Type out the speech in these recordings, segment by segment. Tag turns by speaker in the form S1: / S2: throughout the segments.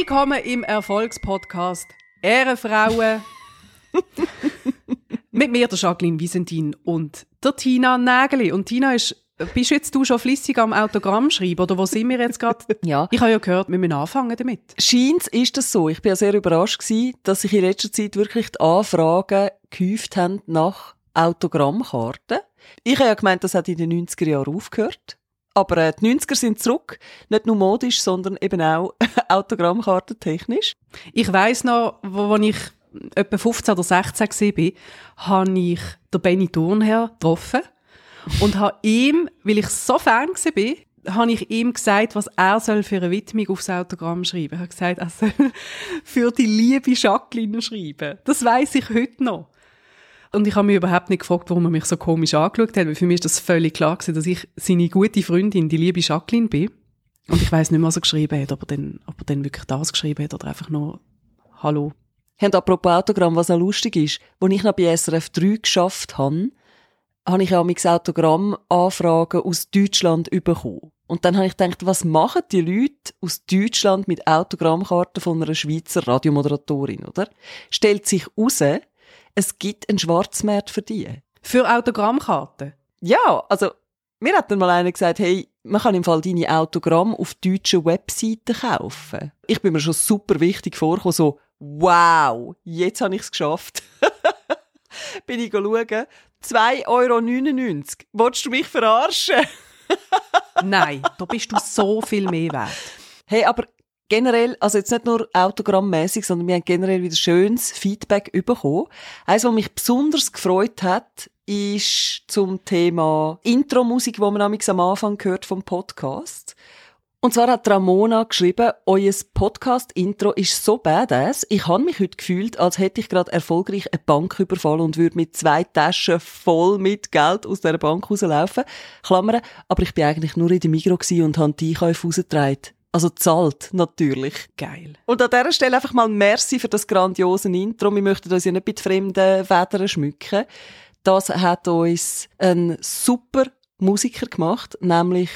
S1: Willkommen im Erfolgspodcast Ehrenfrauen. Mit mir, der Jacqueline Wiesentin und der Tina Nägeli. Und Tina ist bist jetzt du schon flüssig am Autogramm schreiben oder wo sind wir jetzt gerade?
S2: Ja.
S1: Ich habe ja gehört, wir müssen anfangen damit.
S2: Scheint ist das so. Ich bin ja sehr überrascht gewesen, dass sich in letzter Zeit wirklich die Anfragen gehäuft haben nach Autogrammkarten. Ich habe ja gemeint, das hat in den 90er Jahren aufgehört. Aber äh, die 90er sind zurück. Nicht nur modisch, sondern eben auch Autogrammkarten technisch.
S1: Ich weiss noch, wo, wo ich etwa 15 oder 16 war, habe ich den Benny Thurnherr getroffen und habe ihm, weil ich so Fan war, habe ich ihm gesagt, was er soll für eine Widmung aufs Autogramm schreiben. Ich habe gesagt, er soll für die liebe Jacqueline schreiben. Das weiß ich heute noch. Und ich habe mich überhaupt nicht gefragt, warum er mich so komisch angeschaut hat, weil für mich ist das völlig klar gewesen, dass ich seine gute Freundin, die liebe Jacqueline bin. Und ich weiß nicht mehr, was er geschrieben hat, ob er dann, ob er dann wirklich das geschrieben hat oder einfach nur Hallo.
S2: Und apropos Autogramm, was auch lustig ist, als ich noch bei SRF 3 geschafft habe, habe ich auch mein Autogramm-Anfragen aus Deutschland bekommen. Und dann habe ich gedacht, was machen die Leute aus Deutschland mit Autogrammkarten von einer Schweizer Radiomoderatorin, oder? Stellt sich heraus, es gibt einen Schwarzmarkt für die.
S1: Für Autogrammkarten?
S2: Ja, also mir hat dann mal einer gesagt, hey, man kann im Fall deine Autogramm auf deutschen Webseiten kaufen. Ich bin mir schon super wichtig vorgekommen, so, wow, jetzt habe ich es geschafft. bin ich schauen, 2,99 Euro. Wolltest du mich verarschen?
S1: Nein, da bist du so viel mehr wert.
S2: Hey, aber generell, also jetzt nicht nur autogrammmäßig, sondern wir haben generell wieder schönes Feedback bekommen. Eines, was mich besonders gefreut hat, ist zum Thema Intro-Musik, die man am Anfang gehört vom Podcast. Und zwar hat Ramona geschrieben, euer Podcast-Intro ist so badass. Ich habe mich heute gefühlt, als hätte ich gerade erfolgreich eine Bank überfallen und würde mit zwei Taschen voll mit Geld aus der Bank rauslaufen. Klammern, aber ich bin eigentlich nur in der Migro und habe die Einkäufe rausgetragen. Also zahlt, natürlich.
S1: Geil.
S2: Und an dieser Stelle einfach mal Merci für das grandiose Intro. Wir möchten uns ja nicht mit fremden Federn schmücken. Das hat uns ein super Musiker gemacht, nämlich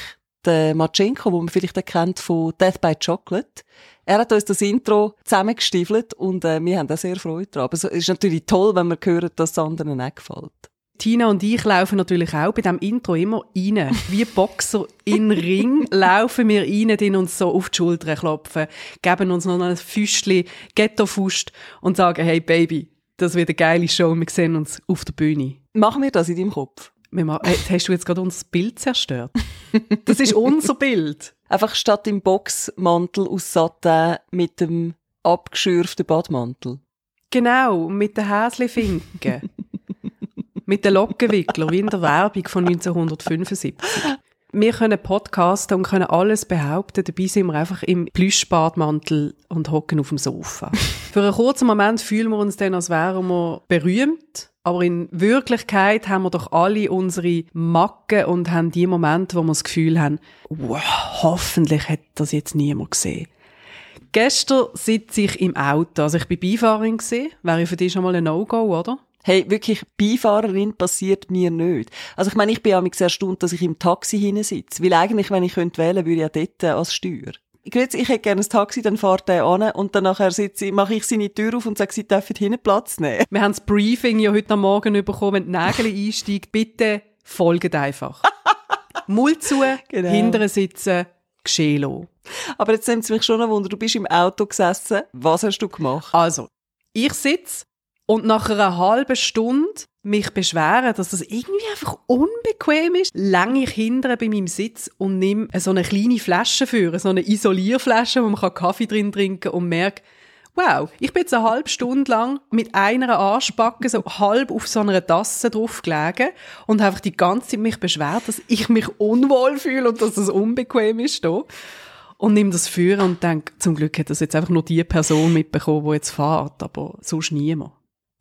S2: der Matschenko, den man vielleicht kennt von Death by Chocolate. Er hat uns das Intro zusammengestiefelt und äh, wir haben da sehr Freude dran. Aber es ist natürlich toll, wenn man hört, dass es anderen auch gefällt.
S1: Tina und ich laufen natürlich auch bei diesem Intro immer rein. Wie Boxer in Ring laufen wir rein, die uns so auf die Schulter klopfen, geben uns noch ein Füßchen, Ghetto-Fust und sagen, hey Baby, das wird eine geile Show, wir sehen uns auf der Bühne.
S2: Machen wir das in deinem Kopf?
S1: Hast du jetzt gerade unser Bild zerstört? Das ist unser Bild.
S2: Einfach statt im Boxmantel aus Satin mit dem abgeschürften Badmantel.
S1: Genau, mit den Häslifinken. mit den Lockenwickler, wie in der Werbung von 1975. Wir können podcasten und können alles behaupten, dabei sind wir einfach im Plüschbadmantel und hocken auf dem Sofa. Für einen kurzen Moment fühlen wir uns dann, als wären wir berühmt aber in Wirklichkeit haben wir doch alle unsere Macken und haben die Momente, wo wir das Gefühl haben, wow, hoffentlich hat das jetzt niemand gesehen. Gestern sitze ich im Auto, also ich bin Beifahrerin gewesen. Wäre für dich schon mal ein No-Go, oder?
S2: Hey, wirklich, Beifahrerin passiert mir nicht. Also ich meine, ich bin sehr erstaunt, dass ich im Taxi hinten sitze. Weil eigentlich, wenn ich könnte wählen, würde ich ja dort als Steuer grüezi, ich hätte gerne ein Taxi, dann fahrt er an und dann nachher sitze, mache ich seine Tür auf und sage, sie dürfen hinten Platz nehmen.
S1: Wir haben das Briefing ja heute Morgen bekommen, wenn die Nägel einsteigt, bitte folgt einfach. Mund zu, genau. hinterher sitzen, geschehen
S2: Aber jetzt nimmt es mich schon ein Wunder, du bist im Auto gesessen, was hast du gemacht?
S1: Also, ich sitze und nach einer halben Stunde mich beschweren, dass das irgendwie einfach unbequem ist, lange ich hintere bei meinem Sitz und nehme so eine kleine Flasche für, so eine Isolierflasche, wo man Kaffee drin trinken kann und merke, wow, ich bin jetzt eine halbe Stunde lang mit einer Arschbacke so halb auf so einer Tasse drauf gelegen und einfach die ganze Zeit mich beschwert, dass ich mich unwohl fühle und dass es unbequem ist hier. Und nehme das für und denke, zum Glück hat das jetzt einfach nur die Person mitbekommen, die jetzt fährt, aber sonst niemand.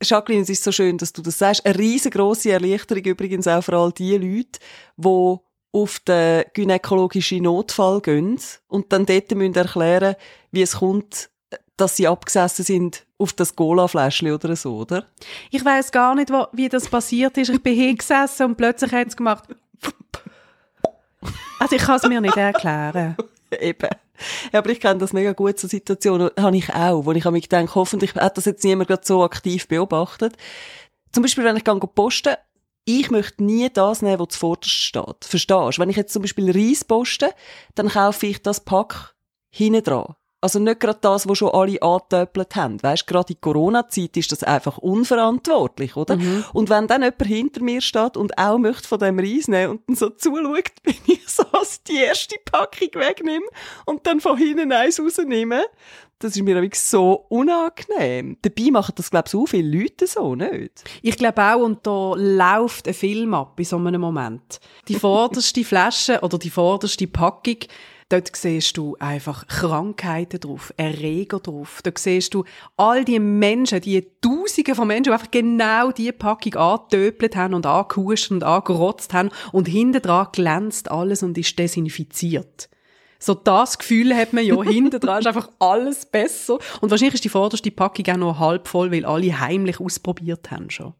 S2: Jacqueline, es ist so schön, dass du das sagst. Eine riesengroße Erleichterung übrigens auch für all die Leute, die auf den gynäkologischen Notfall gehen und dann dort müssen erklären, wie es kommt, dass sie abgesessen sind auf das Cola-Fläschchen oder so, oder?
S1: Ich weiß gar nicht, wie das passiert ist. Ich bin hingesessen und plötzlich hat es gemacht. Also ich kann es mir nicht erklären.
S2: Eben. Ja, aber ich kenne das mega gut, so Situationen habe ich auch, wo ich mich denke, hoffentlich hat das jetzt niemand gerade so aktiv beobachtet. Zum Beispiel, wenn ich gehe posten, ich möchte nie das nehmen, was zuvorderst steht. Verstehst du? Wenn ich jetzt zum Beispiel Reis poste, dann kaufe ich das Pack hinten dran. Also nicht gerade das, was schon alle angetöpelt haben. Weißt, gerade in Corona-Zeit ist das einfach unverantwortlich, oder? Mhm. Und wenn dann jemand hinter mir steht und auch möchte von dem Reis nehmen und dann so zuschaut, bin ich so als die erste Packung wegnehme und dann von hinten eins rausnehme, das ist mir wirklich so unangenehm. Dabei machen das, glaube ich, so viele Leute so, nicht?
S1: Ich glaube auch, und da läuft ein Film ab in so einem Moment. Die vorderste Flasche oder die vorderste Packung Dort siehst du einfach Krankheiten drauf, Erreger drauf. Dort siehst du all die Menschen, die Tausende von Menschen, die einfach genau diese Packung angetöpelt haben und angehuscht und angerotzt haben und hinten dran glänzt alles und ist desinfiziert. So das Gefühl hat man ja, hinten dran ist einfach alles besser. Und wahrscheinlich ist die vorderste Packung auch noch halb voll, weil alle heimlich ausprobiert haben schon.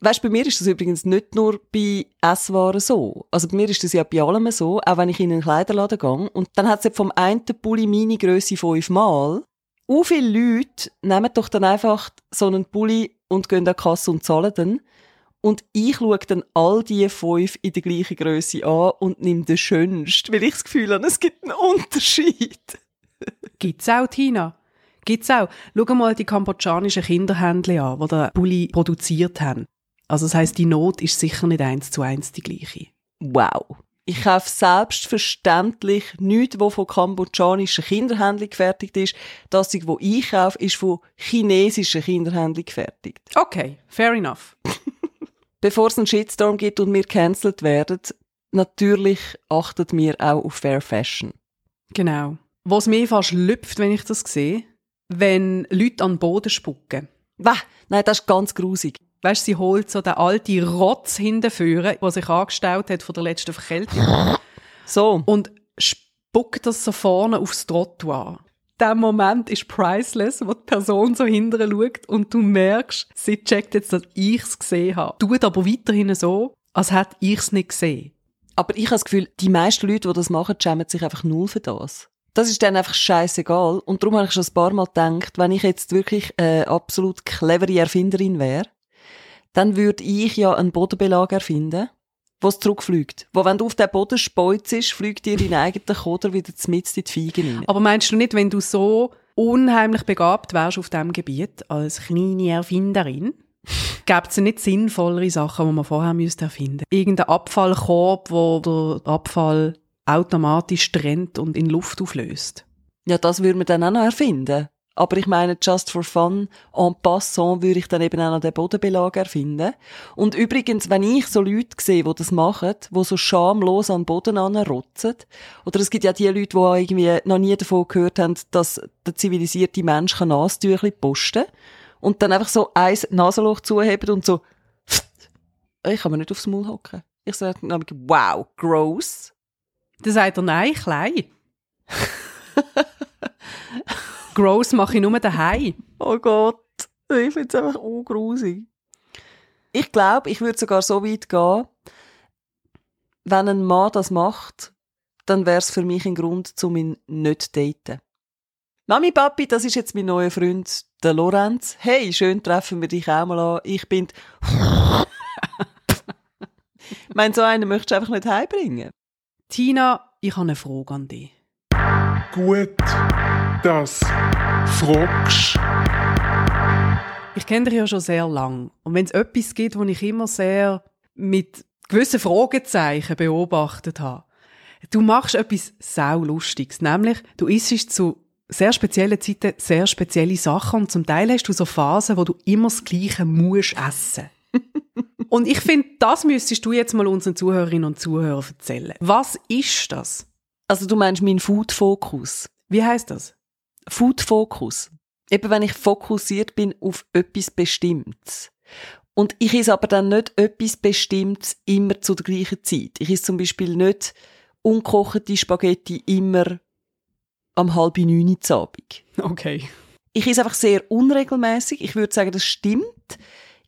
S2: Weißt, bei mir ist das übrigens nicht nur bei Esswaren so. Also bei mir ist das ja bei allem so, auch wenn ich in einen Kleiderladen gehe und dann hat es vom einen Pulli meine Größe fünfmal. Wie viele Leute nehmen doch dann einfach so einen Pulli und gehen an die Kasse und zahlen dann. Und ich schaue dann all die fünf in der gleichen Größe an und nehme den schönsten, weil ich das Gefühl habe, es gibt einen Unterschied.
S1: Gibt's auch, Tina? Gibt's auch. Schau mal die kambodschanischen Kinderhändler an, die den Pulli produziert haben. Also das heißt, die Not ist sicher nicht eins zu eins die gleiche.
S2: Wow. Ich kaufe selbstverständlich nichts, was von kambodschanischen Kinderhändlern gefertigt ist. Das, was ich kaufe, ist von chinesischen Kinderhändlern gefertigt.
S1: Okay, fair enough.
S2: Bevor es einen Shitstorm gibt und wir cancelled werden, natürlich achtet mir auch auf Fair Fashion.
S1: Genau. Was mir fast lüpft, wenn ich das sehe, wenn Leute an den Boden spucken.
S2: Wah, nein, das ist ganz grusig.
S1: Weißt, sie holt so den alten Rotz hinterführen, der sich angestaut hat von der letzten Verkältung.
S2: So.
S1: Und spuckt das so vorne aufs Trottoir. Der Moment ist priceless, wo die Person so hinterher schaut und du merkst, sie checkt jetzt, dass ich es gesehen habe. Tut aber weiterhin so, als hätte ich es nicht gesehen.
S2: Aber ich habe das Gefühl, die meisten Leute, die das machen, schämen sich einfach null für das. Das ist dann einfach scheißegal. Und darum habe ich schon ein paar Mal gedacht, wenn ich jetzt wirklich eine absolut clevere Erfinderin wäre, dann würde ich ja einen Bodenbelag erfinden, was zurückfliegt. Wo, wenn du auf den Boden speuzest, fliegt dir dein eigener Koder wieder mit in die Feigen rein.
S1: Aber meinst du nicht, wenn du so unheimlich begabt wärst auf diesem Gebiet, als kleine Erfinderin, gäbe es nicht sinnvollere Sachen, die man vorher müsste erfinden Irgendein Abfallkorb, wo der Abfall automatisch trennt und in Luft auflöst.
S2: Ja, das würde man dann auch noch erfinden. Aber ich meine, just for fun, en passant, würde ich dann eben auch noch den Bodenbelag erfinden. Und übrigens, wenn ich so Leute sehe, die das machen, die so schamlos an den Boden anrotzen, oder es gibt ja die Leute, die irgendwie noch nie davon gehört haben, dass der zivilisierte Mensch kann Nasentüchli posten und dann einfach so ein Nasenloch zuheben und so, ich kann mir nicht aufs Maul hocken. Ich sage wow, gross.
S1: Dann sagt er, nein, klein. Gross mache ich nur daheim.
S2: Oh Gott, ich finde es einfach ungrusig. Ich glaube, ich würde sogar so weit gehen, wenn ein Mann das macht, dann wäre es für mich ein Grund, um ihn nicht zu daten. Mami, Papi, das ist jetzt mein neuer Freund, der Lorenz. Hey, schön treffen wir dich auch mal an. Ich bin... ich meine, so einen möchtest du einfach nicht heimbringen.
S1: Tina, ich habe eine Frage an dich.
S3: Gut das fragst.
S1: Ich kenne dich ja schon sehr lang. Und wenn es etwas gibt, wo ich immer sehr mit gewissen Fragezeichen beobachtet habe, du machst etwas sau Lustiges. Nämlich, du isst zu sehr speziellen Zeiten sehr spezielle Sachen und zum Teil hast du so Phasen, wo du immer das Gleiche musst essen. und ich finde, das müsstest du jetzt mal unseren Zuhörerinnen und Zuhörern erzählen. Was ist das?
S2: Also du meinst meinen Food-Fokus.
S1: Wie heißt das?
S2: Food Focus. Eben wenn ich fokussiert bin auf etwas Bestimmtes. Und ich esse aber dann nicht etwas Bestimmtes immer zu der gleichen Zeit. Ich esse zum Beispiel nicht ungekochte Spaghetti immer am halb neun Abend.
S1: Okay.
S2: Ich esse einfach sehr unregelmäßig. Ich würde sagen, das stimmt.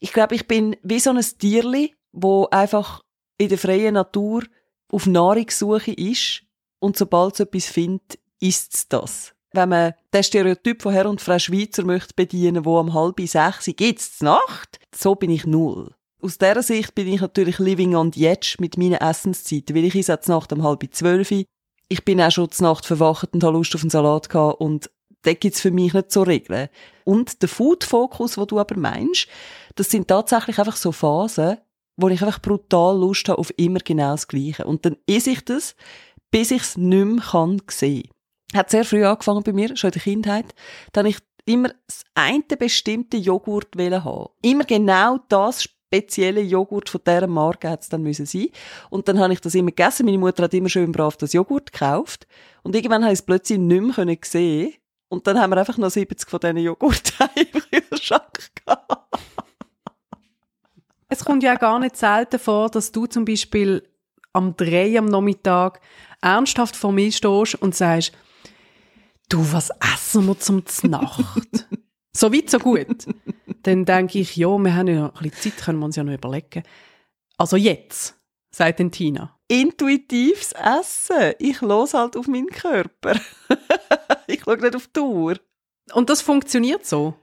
S2: Ich glaube, ich bin wie so ein Tierli, wo einfach in der freien Natur auf Nahrungssuche ist und sobald es etwas findet, isst's das. Wenn man den Stereotyp von Herr und Frau Schweizer möchte bedienen, wo um halb sechs gibt's Nacht, so bin ich null. Aus dieser Sicht bin ich natürlich living on the edge mit meinen Essenszeiten, weil ich esse jetzt Nacht um halb zwölf. Ich bin auch schon zur Nacht verwacht und habe Lust auf einen Salat gehabt und da gibt's für mich nicht so Regeln. Und der Food-Fokus, wo du aber meinst, das sind tatsächlich einfach so Phasen, wo ich einfach brutal Lust habe auf immer genau das Gleiche. Und dann esse ich das, bis ich es nicht mehr kann sehen. Hat sehr früh angefangen bei mir, schon in der Kindheit. Dann ich immer das eine bestimmte Joghurt haben. Immer genau das spezielle Joghurt von dieser Marke hat es dann müssen sein. Und dann habe ich das immer gegessen. Meine Mutter hat immer schön brav das Joghurt gekauft. Und irgendwann habe ich es plötzlich nicht mehr sehen Und dann haben wir einfach noch 70 von diesen Joghurt im Kühlschrank gehabt.
S1: Es kommt ja gar nicht selten vor, dass du zum Beispiel am 3 am Nachmittag ernsthaft vor mir stehst und sagst, du, was essen wir zum Znacht? so weit, so gut. Dann denke ich, ja, wir haben ja noch ein bisschen Zeit, können wir uns ja noch überlegen. Also jetzt, sagt den Tina.
S2: Intuitives Essen. Ich los halt auf meinen Körper. ich schaue nicht auf die Uhr.
S1: Und das funktioniert so?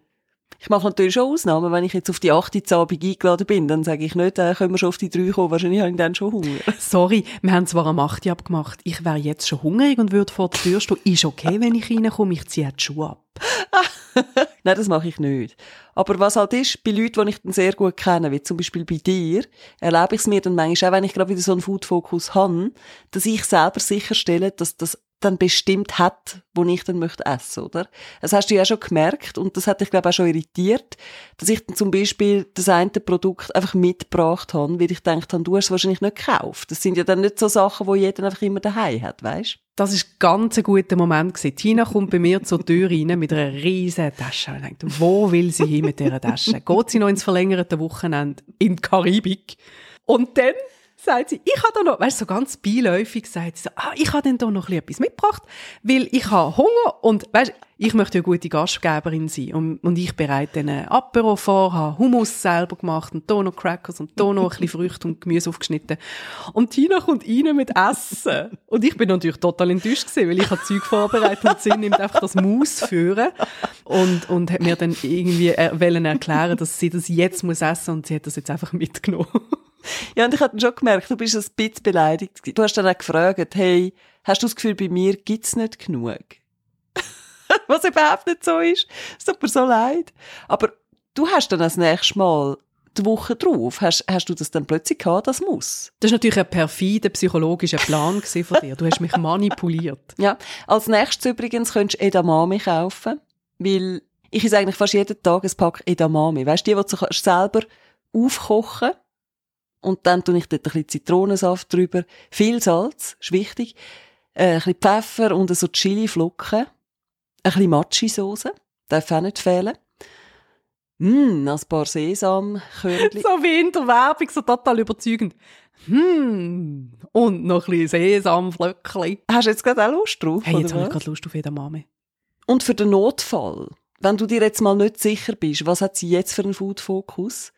S2: Ich mache natürlich schon Ausnahmen. Wenn ich jetzt auf die 8. Abend eingeladen bin, dann sage ich nicht, äh, können wir schon auf die 3 kommen. Wahrscheinlich habe ich dann schon Hunger.
S1: Sorry, wir haben zwar am 8. abgemacht. Ich wäre jetzt schon hungrig und würde vor der Tür stehen. Ist okay, wenn ich reinkomme. Ich ziehe die Schuhe ab.
S2: Nein, das mache ich nicht. Aber was halt ist, bei Leuten, die ich dann sehr gut kenne, wie zum Beispiel bei dir, erlebe ich es mir dann manchmal auch, wenn ich gerade wieder so einen Food-Fokus habe, dass ich selber sicherstelle, dass das dann bestimmt hat, wo ich dann möchte essen, oder? Das hast du ja schon gemerkt und das hat dich, glaube ich, auch schon irritiert, dass ich dann zum Beispiel das eine Produkt einfach mitgebracht habe, weil ich gedacht habe, du hast es wahrscheinlich nicht gekauft. Das sind ja dann nicht so Sachen, wo jeder einfach immer daheim hat, weißt?
S1: Das ist ganz ein guter Moment gewesen. Tina kommt bei mir zur Tür rein mit einer riesen Tasche. Und denkt, wo will sie hin mit dieser Tasche? Geht sie noch ins verlängerte Wochenende in die Karibik? Und dann sagt sie, ich habe da noch, weißt du, so ganz beiläufig sagt sie so, ah, ich habe dann da noch etwas mitgebracht, weil ich habe Hunger und, weißt ich möchte eine gute Gastgeberin sein und, und ich bereite einen Apero vor, habe Hummus selber gemacht und da noch Crackers und da noch ein bisschen Früchte und Gemüse aufgeschnitten. Und Tina kommt rein mit Essen. Und ich bin natürlich total enttäuscht gewesen, weil ich habe Zeug vorbereitet und sie nimmt einfach das Maus führen und, und hat mir dann irgendwie er, erklären, dass sie das jetzt muss essen und sie hat das jetzt einfach mitgenommen.
S2: Ja, und ich habe schon gemerkt, du bist ein bisschen beleidigt. Du hast dann auch gefragt, hey, hast du das Gefühl, bei mir gibt's nicht genug? Was überhaupt nicht so ist. Es tut mir so leid. Aber du hast dann das nächste Mal die Woche drauf, hast, hast du das dann plötzlich gehabt, das muss?
S1: Das ist natürlich ein perfider psychologischer Plan von dir. Du hast mich manipuliert.
S2: Ja. Als nächstes übrigens könntest du Edamame kaufen, weil ich esse eigentlich fast jeden Tag ein Pack Edamame. Weißt du, die, die du selber aufkochen und dann tue ich dort ein bisschen Zitronensaft drüber. Viel Salz, ist wichtig. Äh, ein bisschen Pfeffer und so Chili-Flocken. Ein bisschen Machi-Soße. Darf auch nicht fehlen. Mmm, ein paar Sesamkörnchen.
S1: So wie in der Werbung, so total überzeugend. Hm, und noch ein bisschen Sesamflöckchen.
S2: Hast du jetzt gerade auch Lust drauf?
S1: Hey, jetzt habe ich gerade Lust auf Edamame.
S2: Und für den Notfall, wenn du dir jetzt mal nicht sicher bist, was hat sie jetzt für einen Food-Fokus?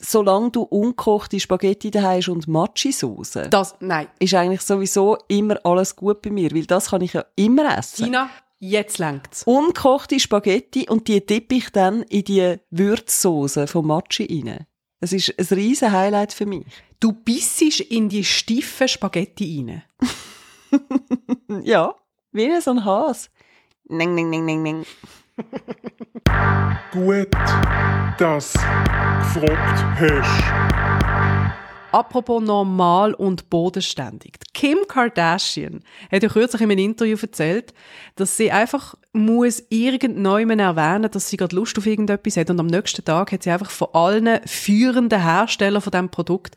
S2: Solange du ungekochte Spaghetti daheim hast und Machi-Sauce,
S1: Das, nein.
S2: ist eigentlich sowieso immer alles gut bei mir, weil das kann ich ja immer essen.
S1: Tina, jetzt längt's.
S2: Ungekochte Spaghetti und die dippe ich dann in die Würzsoße von Machi rein. Es ist ein riesen Highlight für mich.
S1: Du bissest in die steifen Spaghetti rein.
S2: Ja, wie so ein Has. Ning, ning, ning, ning, ning.
S3: Gut, dass du gefragt hast.
S1: Apropos normal und bodenständig. Kim Kardashian hat ja kürzlich in einem Interview erzählt, dass sie einfach muss irgendjemand erwähnen, dass sie gerade Lust auf irgendetwas hat und am nächsten Tag hat sie einfach von allen führenden Herstellern von diesem Produkt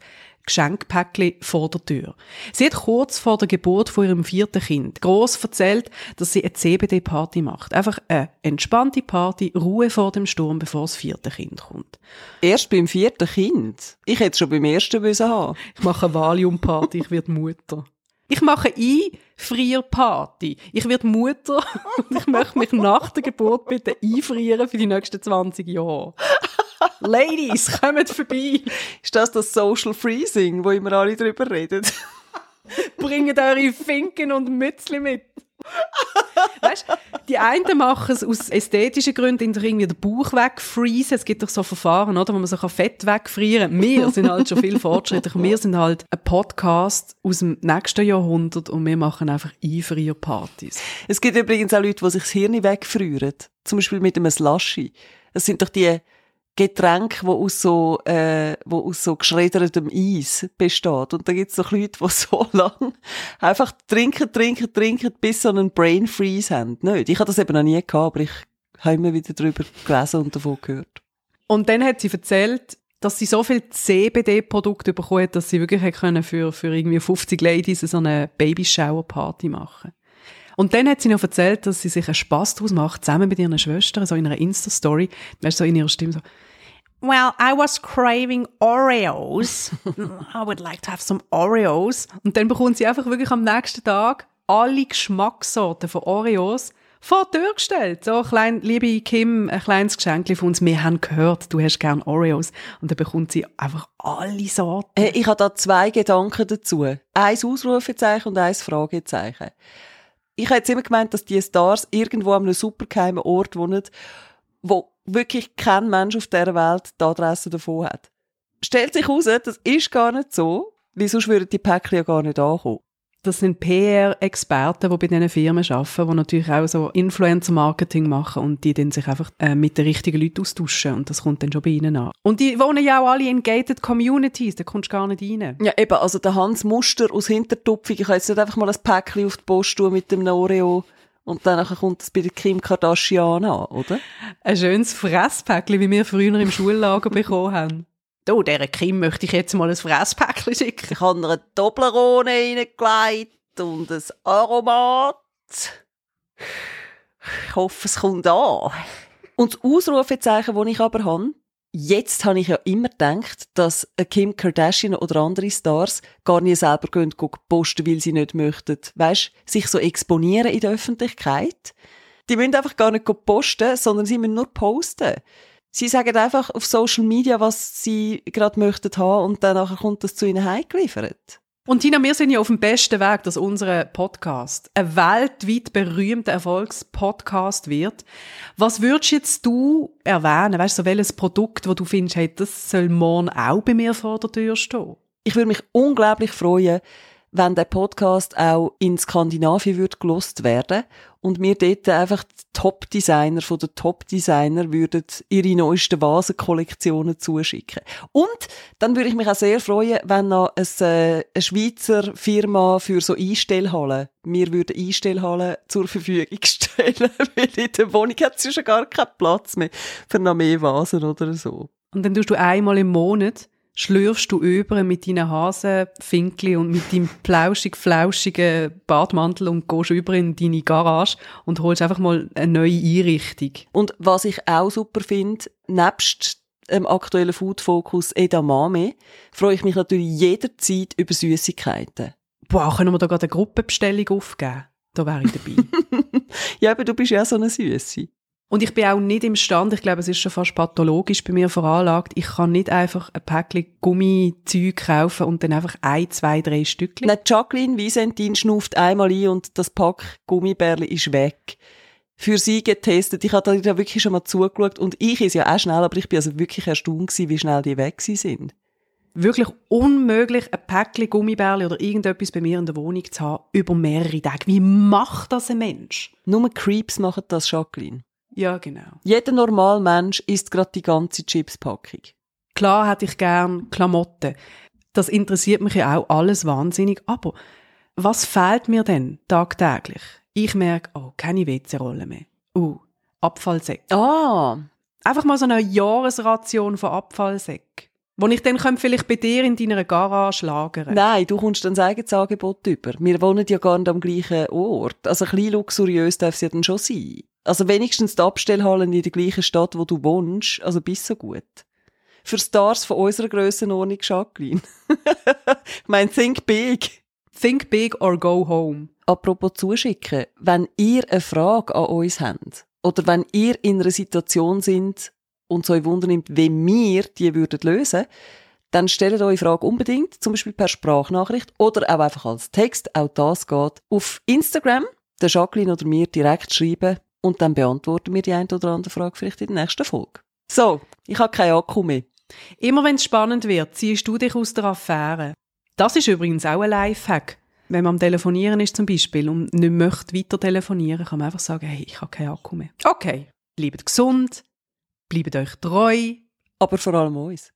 S1: Geschenkpäckchen vor der Tür. Sie hat kurz vor der Geburt von ihrem vierten Kind gross erzählt, dass sie eine CBD-Party macht. Einfach eine entspannte Party, Ruhe vor dem Sturm, bevor das vierte Kind kommt.
S2: Erst beim vierten Kind? Ich hätte es schon beim ersten müssen haben.
S1: Ich mache eine Valium-Party, ich werde Mutter. Ich mache eine Einfrierparty. Ich werde Mutter und ich möchte mich nach der Geburt bitte einfrieren für die nächsten 20 Jahre. Ladies, kommt vorbei.
S2: Ist das das Social Freezing, wo immer alle drüber reden?
S1: Bringt eure Finken und Mützli mit. Weißt, die einen machen es aus ästhetischen Gründen, indem irgendwie den Bauch wegfreezen. Es gibt doch so Verfahren, oder, wo man so Fett wegfrieren kann. Wir sind halt schon viel fortschrittlicher. Wir sind halt ein Podcast aus dem nächsten Jahrhundert und wir machen einfach Einfrierpartys.
S2: Es gibt übrigens auch Leute, die sich das Hirn wegfrieren. Zum Beispiel mit einem Slushy. Das sind doch die Getränke, wo aus so, äh, wo aus so geschreddertem Eis besteht. Und da gibt's doch Leute, die so lang einfach trinken, trinken, trinken, bis so einen Brain Freeze haben. Nicht? Ich habe das eben noch nie gehabt, aber ich habe immer wieder darüber gelesen und davon gehört.
S1: Und dann hat sie erzählt, dass sie so viel CBD-Produkte bekommen hat, dass sie wirklich können für, für irgendwie 50 Ladies so eine Baby-Shower-Party machen und dann hat sie noch erzählt, dass sie sich einen Spass daraus macht, zusammen mit ihren Schwestern, so in einer Insta-Story, weißt du, so in ihrer Stimme so, Well, I was craving Oreos. I would like to have some Oreos. Und dann bekommt sie einfach wirklich am nächsten Tag alle Geschmackssorten von Oreos vor die Tür gestellt. So, klein, liebe Kim, ein kleines Geschenk von uns. Wir haben gehört, du hast gern Oreos. Und dann bekommt sie einfach alle Sorten.
S2: Hey, ich habe da zwei Gedanken dazu. Eins Ausrufezeichen und eins Fragezeichen. Ich habe jetzt immer gemeint, dass die Stars irgendwo an einem supergeheimen Ort wohnen, wo wirklich kein Mensch auf dieser Welt die Adresse davon hat. Stellt sich heraus, das ist gar nicht so, weil sonst würden die Päckchen ja gar nicht ankommen.
S1: Das sind PR-Experten, die bei diesen Firmen arbeiten, die natürlich auch so Influencer-Marketing machen und die dann sich einfach äh, mit den richtigen Leuten austauschen und das kommt dann schon bei ihnen an. Und die wohnen ja auch alle in gated Communities, da kommst du gar nicht rein.
S2: Ja, eben, also der Hans Muster aus Hintertupfung, ich kann jetzt nicht einfach mal ein Päckchen auf die Post tun mit dem Oreo und dann kommt es bei der Kim Kardashian an, oder?
S1: Ein schönes Fresspäckchen, wie wir früher im Schullager bekommen haben. Du, dieser Kim möchte ich jetzt mal ein Fresspäckchen schicken.
S2: Ich habe eine Toblerone reingelegt und ein Aromat. Ich hoffe, es kommt an. Und das Ausrufezeichen, das ich aber habe, Jetzt habe ich ja immer gedacht, dass Kim Kardashian oder andere Stars gar nicht selber gehen, posten, weil sie nicht möchten, weißt, sich so exponieren in der Öffentlichkeit. Die müssen einfach gar nicht posten, sondern sie müssen nur posten. Sie sagen einfach auf Social Media, was sie gerade möchten haben und dann kommt das zu ihnen heimgeliefert.
S1: Und Tina, wir sind ja auf dem besten Weg, dass unser Podcast ein weltweit berühmter Erfolgspodcast wird. Was würdest jetzt du erwähnen? Weißt du, so welches Produkt, wo du findest, hey, das soll morgen auch bei mir vor der Tür stehen?
S2: Ich würde mich unglaublich freuen, wenn der Podcast auch in Skandinavien wird gelost werden und mir dort einfach die Top-Designer von den Top-Designer würden ihre neuesten Vasenkollektionen zuschicken. Und dann würde ich mich auch sehr freuen, wenn noch eine, äh, eine Schweizer Firma für so Einstellhallen mir würde Einstellhallen zur Verfügung stellen, weil in der Wohnung hat es schon gar keinen Platz mehr für noch mehr Vasen oder so.
S1: Und dann tust du einmal im Monat schlürfst du über mit deinen Hasenfinkli und mit deinem flauschig-flauschigen Badmantel und gehst über in deine Garage und holst einfach mal eine neue Einrichtung.
S2: Und was ich auch super finde, nebst dem aktuellen Food Focus Edamame, freue ich mich natürlich jederzeit über Süßigkeiten.
S1: Boah, können wir da gerade eine Gruppenbestellung aufgeben? Da wäre ich dabei.
S2: ja, aber du bist ja so eine Süße.
S1: Und ich bin auch nicht imstande, ich glaube, es ist schon fast pathologisch bei mir veranlagt, ich kann nicht einfach ein Päckchen Gummizeug kaufen und dann einfach ein, zwei, drei Stückchen.
S2: Nein, Jacqueline Wiesentin schnuft einmal ein und das Pack Gummibärli ist weg. Für sie getestet. Ich habe da wirklich schon mal zugeschaut und ich ist ja auch schnell, aber ich bin also wirklich erstaunt gewesen, wie schnell die weg sind.
S1: Wirklich unmöglich, ein Päckchen Gummibärli oder irgendetwas bei mir in der Wohnung zu haben über mehrere Tage. Wie macht das ein Mensch?
S2: Nur Creeps machen das, Jacqueline.
S1: Ja, genau.
S2: Jeder normale Mensch isst gerade die ganze Chipspackung.
S1: Klar hätte ich gern Klamotten. Das interessiert mich ja auch alles wahnsinnig. Aber was fehlt mir denn tagtäglich? Ich merke, oh, keine WC-Rolle mehr. Uh, Abfallsäcke.
S2: Ah.
S1: Einfach mal so eine Jahresration von Abfallsäcken. Wo ich dann vielleicht bei dir in deiner Garage lagern
S2: Nein, du kommst dann ein eigenes Angebot über. Wir wohnen ja gar nicht am gleichen Ort. Also ein bisschen luxuriös darf es ja dann schon sein. Also wenigstens die Abstellhallen in der gleichen Stadt, wo du wohnst, also bis so gut. Für Stars von unserer Grössenordnung, Jacqueline. ich meine, think big.
S1: Think big or go home.
S2: Apropos zuschicken, wenn ihr eine Frage an uns habt, oder wenn ihr in einer Situation sind und so Wunder nimmt, wie wir die würden lösen, dann stellt eure Frage unbedingt, zum Beispiel per Sprachnachricht oder auch einfach als Text, auch das geht, auf Instagram der Jacqueline oder mir direkt schreiben und dann beantworten wir die eine oder andere Frage vielleicht in der nächsten Folge. So, ich habe keinen Akku mehr.
S1: Immer wenn es spannend wird, ziehst du dich aus der Affäre. Das ist übrigens auch ein Lifehack. Wenn man am Telefonieren ist zum Beispiel und nicht möchte weiter telefonieren, kann man einfach sagen, hey, ich habe keinen Akku mehr. Okay, bleibt gesund, bleibt euch treu.
S2: Aber vor allem uns.